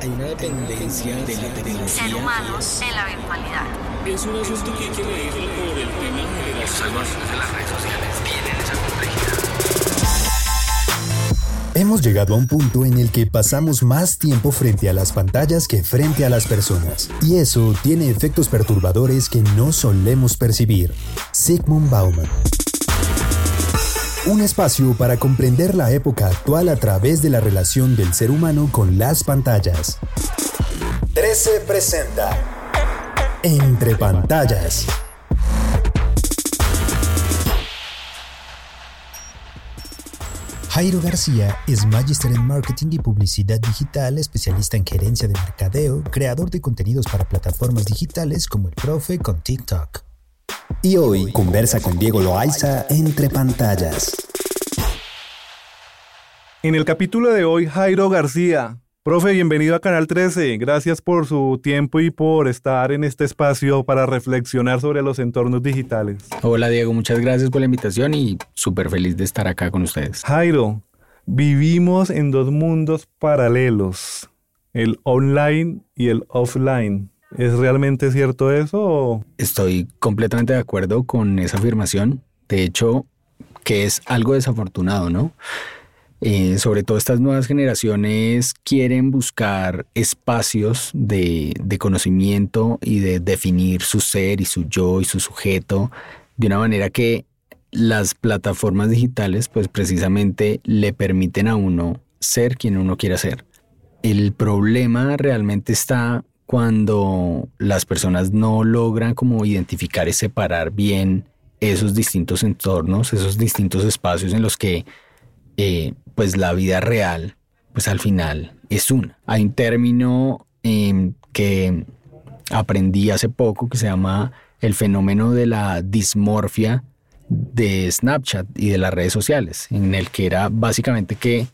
Hay una dependencia de la tecnología. Ser humanos en la virtualidad. Es un asunto que hay que medirlo por el tema generacional. de las redes sociales tienen esa complejidad. Hemos llegado a un punto en el que pasamos más tiempo frente a las pantallas que frente a las personas. Y eso tiene efectos perturbadores que no solemos percibir. Sigmund Bauman. Un espacio para comprender la época actual a través de la relación del ser humano con las pantallas. 13 presenta Entre pantallas. Jairo García es Magister en Marketing y Publicidad Digital, especialista en gerencia de mercadeo, creador de contenidos para plataformas digitales como el Profe con TikTok. Y hoy conversa con Diego Loaiza entre pantallas. En el capítulo de hoy, Jairo García. Profe, bienvenido a Canal 13. Gracias por su tiempo y por estar en este espacio para reflexionar sobre los entornos digitales. Hola Diego, muchas gracias por la invitación y súper feliz de estar acá con ustedes. Jairo, vivimos en dos mundos paralelos, el online y el offline. ¿Es realmente cierto eso? Estoy completamente de acuerdo con esa afirmación. De hecho, que es algo desafortunado, ¿no? Eh, sobre todo estas nuevas generaciones quieren buscar espacios de, de, conocimiento y de definir su ser y su yo y su sujeto de una manera que las plataformas digitales pues precisamente le permiten a uno ser quien uno quiera ser. El problema realmente está cuando las personas no logran como identificar y separar bien esos distintos entornos, esos distintos espacios en los que eh, pues la vida real, pues al final es una. Hay un término em, que aprendí hace poco que se llama el fenómeno de la dismorfia de Snapchat y de las redes sociales, en el que era básicamente que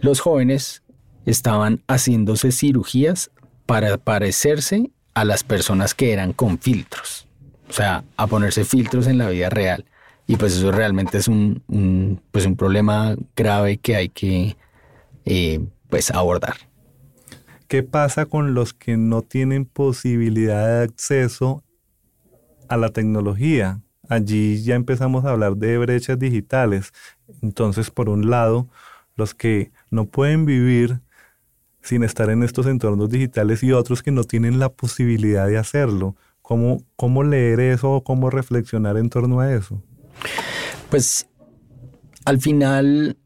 los jóvenes estaban haciéndose cirugías para parecerse a las personas que eran con filtros, o sea, a ponerse filtros en la vida real. Y pues eso realmente es un, pues un problema grave que hay que eh, pues abordar. ¿Qué pasa con los que no tienen posibilidad de acceso a la tecnología? Allí ya empezamos a hablar de brechas digitales. Entonces, por un lado, los que no pueden vivir sin estar en estos entornos digitales y otros que no tienen la posibilidad de hacerlo. ¿Cómo, cómo leer eso o cómo reflexionar en torno a eso? Pues al final,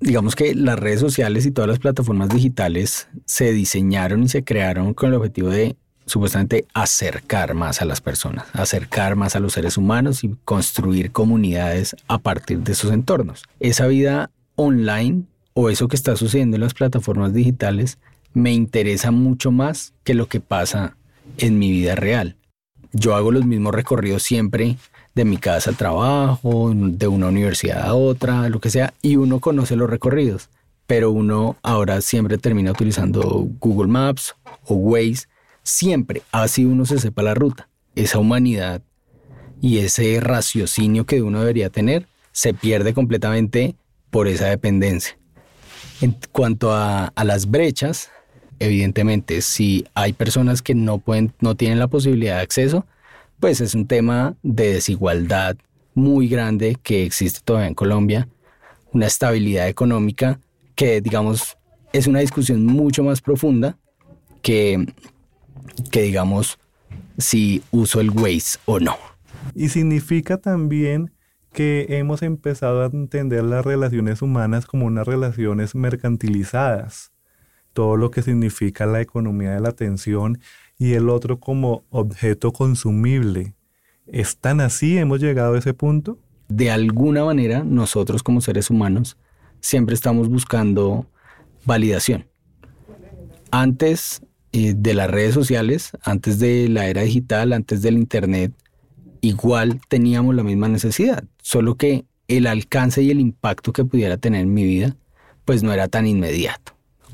digamos que las redes sociales y todas las plataformas digitales se diseñaron y se crearon con el objetivo de supuestamente acercar más a las personas, acercar más a los seres humanos y construir comunidades a partir de esos entornos. Esa vida online o eso que está sucediendo en las plataformas digitales me interesa mucho más que lo que pasa en mi vida real. Yo hago los mismos recorridos siempre de mi casa al trabajo, de una universidad a otra, lo que sea, y uno conoce los recorridos, pero uno ahora siempre termina utilizando Google Maps o Waze, siempre, así uno se sepa la ruta. Esa humanidad y ese raciocinio que uno debería tener se pierde completamente por esa dependencia. En cuanto a, las brechas, evidentemente, si hay personas que no pueden, no tienen la posibilidad de acceso, pues es un tema de desigualdad muy grande que existe todavía en Colombia, una estabilidad económica que, digamos, es una discusión mucho más profunda que, que digamos, si uso el Waze o no. Y significa también que hemos empezado a entender las relaciones humanas como unas relaciones mercantilizadas, todo lo que significa la economía de la atención y el otro como objeto consumible. ¿Es tan así? ¿Hemos llegado a ese punto? De alguna manera, nosotros como seres humanos siempre estamos buscando validación. Antes eh, de las redes sociales, antes de la era digital, antes del Internet, igual teníamos la misma necesidad, solo que el alcance y el impacto que pudiera tener en mi vida, pues no era tan inmediato.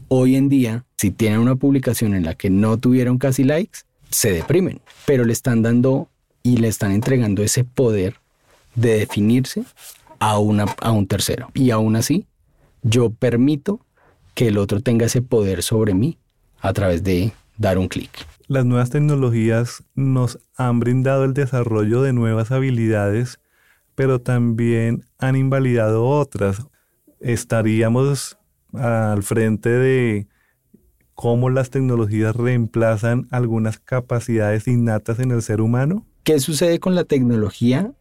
Hoy en día, si tienen una publicación en la que no tuvieron casi likes, se deprimen, pero le están dando y le están entregando ese poder de definirse a, una, a un tercero. Y aún así, yo permito que el otro tenga ese poder sobre mí a través de dar un clic. Las nuevas tecnologías nos han brindado el desarrollo de nuevas habilidades, pero también han invalidado otras. Estaríamos al frente de cómo las tecnologías reemplazan algunas capacidades innatas en el ser humano. ¿Qué sucede con la tecnología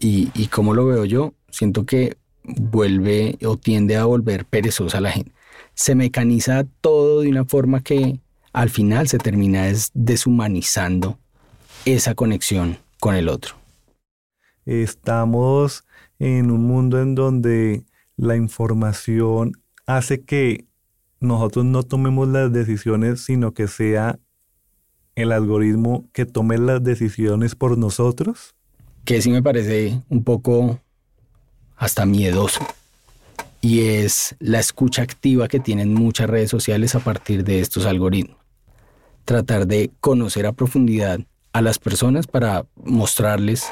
y, y cómo lo veo yo? Siento que vuelve o tiende a volver perezosa la gente. Se mecaniza todo de una forma que al final se termina deshumanizando esa conexión con el otro. Estamos en un mundo en donde la información hace que nosotros no tomemos las decisiones, sino que sea el algoritmo que tome las decisiones por nosotros? Que sí me parece un poco hasta miedoso. Y es la escucha activa que tienen muchas redes sociales a partir de estos algoritmos. Tratar de conocer a profundidad a las personas para mostrarles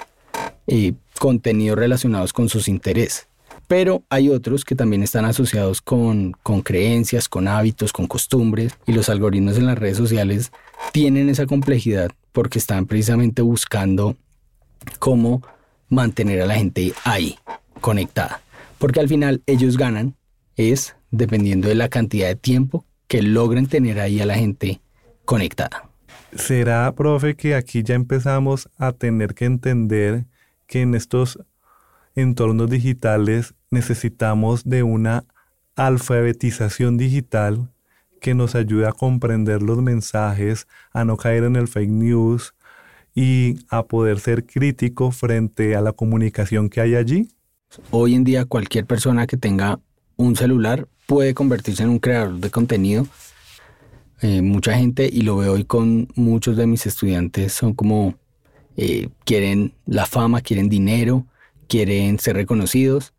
eh, contenidos relacionados con sus intereses pero hay otros que también están asociados con, con creencias, con hábitos, con costumbres, y los algoritmos en las redes sociales tienen esa complejidad porque están precisamente buscando cómo mantener a la gente ahí, conectada. Porque al final ellos ganan es dependiendo de la cantidad de tiempo que logren tener ahí a la gente conectada. ¿Será, profe, que aquí ya empezamos a tener que entender que en estos entornos digitales necesitamos de una alfabetización digital que nos ayude a comprender los mensajes, a no caer en el fake news y a poder ser crítico frente a la comunicación que hay allí? Hoy en día cualquier persona que tenga un celular puede convertirse en un creador de contenido. Eh, mucha gente, y lo veo hoy con muchos de mis estudiantes, son como eh, quieren la fama, quieren dinero, quieren ser reconocidos,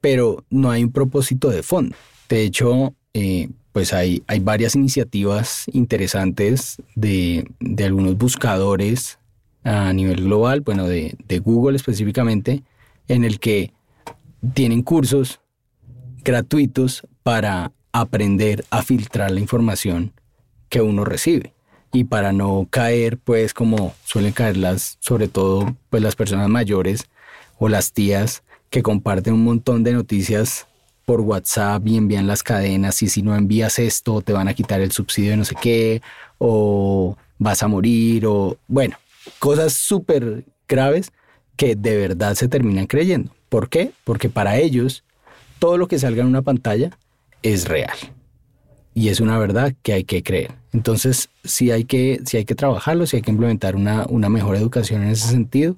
pero no hay un propósito de fondo. De hecho, eh, pues hay, hay varias iniciativas interesantes de, algunos buscadores a nivel global, bueno, de, de Google específicamente, en el que tienen cursos gratuitos para aprender a filtrar la información que uno recibe y para no caer pues como suelen caer las sobre todo pues las personas mayores o las tías que comparten un montón de noticias por WhatsApp y envían las cadenas y si no envías esto te van a quitar el subsidio de no sé qué o vas a morir o bueno, cosas súper graves que de verdad se terminan creyendo. ¿Por qué? Porque para ellos todo lo que salga en una pantalla es real. Y es una verdad que hay que creer. Entonces, sí hay que, hay que trabajarlo, sí hay que implementar una, una mejor educación en ese sentido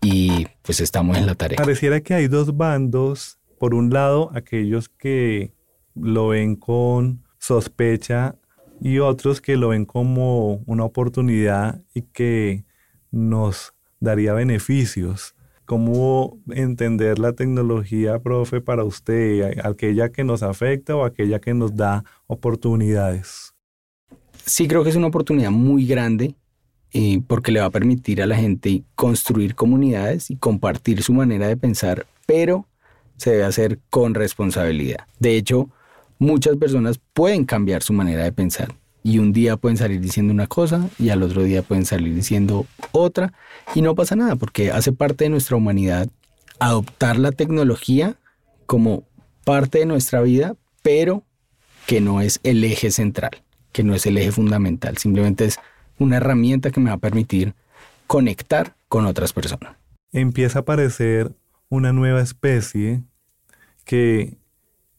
y pues estamos en la tarea. Pareciera que hay dos bandos. Por un lado, aquellos que lo ven con sospecha y otros que lo ven como una oportunidad y que nos daría beneficios. ¿Cómo entender la tecnología, profe, para usted? ¿Aquella que nos afecta o aquella que nos da oportunidades? Sí, creo que es una oportunidad muy grande eh, porque le va a permitir a la gente construir comunidades y compartir su manera de pensar, pero se debe hacer con responsabilidad. De hecho, muchas personas pueden cambiar su manera de pensar y un día pueden salir diciendo una cosa y al otro día pueden salir diciendo otra y no pasa nada porque hace parte de nuestra humanidad adoptar la tecnología como parte de nuestra vida, pero que no es el eje central, que no es el eje fundamental, simplemente es una herramienta que me va a permitir conectar con otras personas. Empieza a aparecer una nueva especie que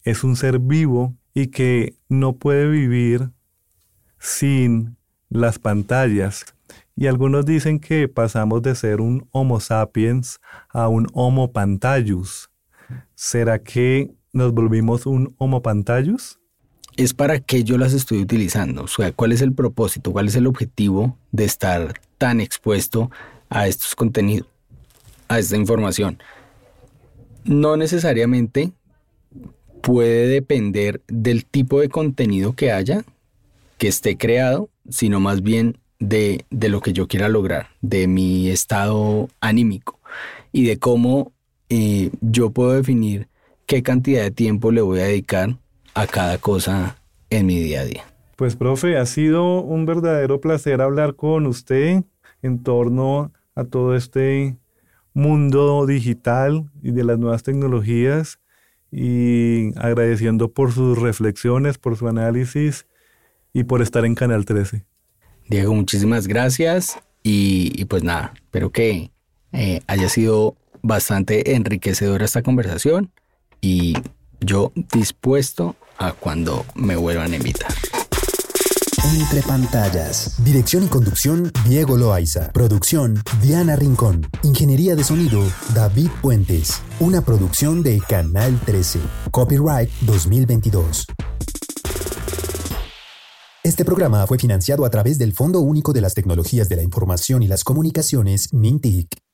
es un ser vivo y que no puede vivir sin las pantallas. Y algunos dicen que pasamos de ser un Homo sapiens a un Homo pantallus. ¿Será que nos volvimos un Homo pantallus? es para qué yo las estoy utilizando. O sea, cuál es el propósito, cuál es el objetivo de estar tan expuesto a estos contenidos, a esta información. No necesariamente puede depender del tipo de contenido que haya, que esté creado, sino más bien de, lo que yo quiera lograr, de mi estado anímico y de cómo eh, yo puedo definir qué cantidad de tiempo le voy a dedicar a cada cosa en mi día a día. Pues profe, ha sido un verdadero placer hablar con usted en torno a todo este mundo digital y de las nuevas tecnologías y agradeciendo por sus reflexiones, por su análisis y por estar en Canal 13. Diego, muchísimas gracias y, pues nada, espero que eh, haya sido bastante enriquecedora esta conversación y yo dispuesto a cuando me vuelvan a invitar. Entre pantallas. Dirección y conducción, Diego Loaiza. Producción, Diana Rincón. Ingeniería de sonido, David Puentes. Una producción de Canal 13. Copyright 2022. Este programa fue financiado a través del Fondo Único de las Tecnologías de la Información y las Comunicaciones, MINTIC.